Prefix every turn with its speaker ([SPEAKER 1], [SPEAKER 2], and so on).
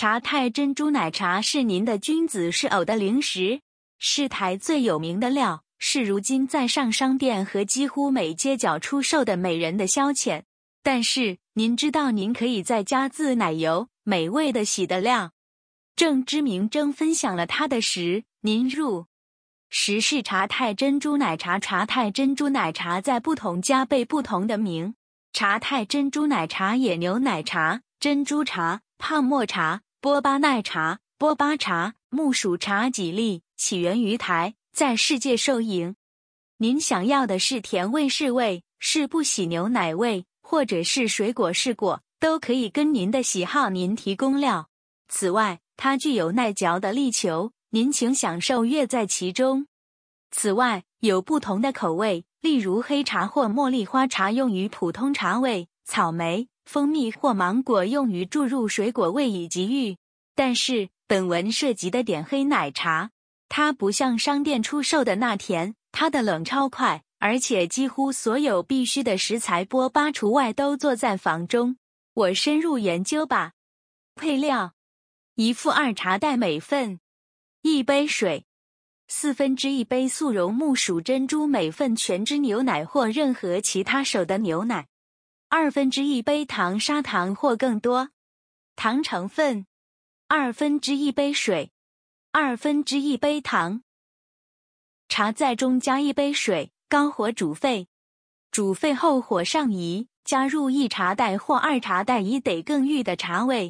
[SPEAKER 1] 茶太珍珠奶茶是您的君子是偶的零食，是台最有名的料，是如今在上商店和几乎每街角出售的美人的消遣。但是您知道，您可以在家自奶油美味的喜的料。正知明正分享了他的食，您入食是茶太珍珠奶茶。茶太珍珠奶茶在不同家被不同的名。茶太珍珠奶茶、野牛奶茶、珍珠茶、泡沫茶、波巴奶茶、波巴茶、木薯茶几粒，起源于台，在世界受迎。您想要的是甜味是味，是不喜牛奶味，或者是水果是果，都可以跟您的喜好您提供料。此外，它具有耐嚼的力球，您请享受乐在其中。此外，有不同的口味，例如黑茶或茉莉花茶用于普通茶味，草莓、蜂蜜或芒果用于注入水果味以及玉。但是，本文涉及的点黑奶茶，它不像商店出售的那甜，它的冷超快，而且几乎所有必需的食材波巴除外都做在房中。我深入研究吧。配料。一副二茶袋每份，一杯水，四分之一杯速溶木薯珍珠每份全脂牛奶或任何其他手的牛奶，二分之一杯糖砂糖或更多。糖成分：二分之一杯水，二分之一杯糖。茶在中加一杯水，高火煮沸，煮沸后火上移，加入一茶袋或二茶袋以得更郁的茶味。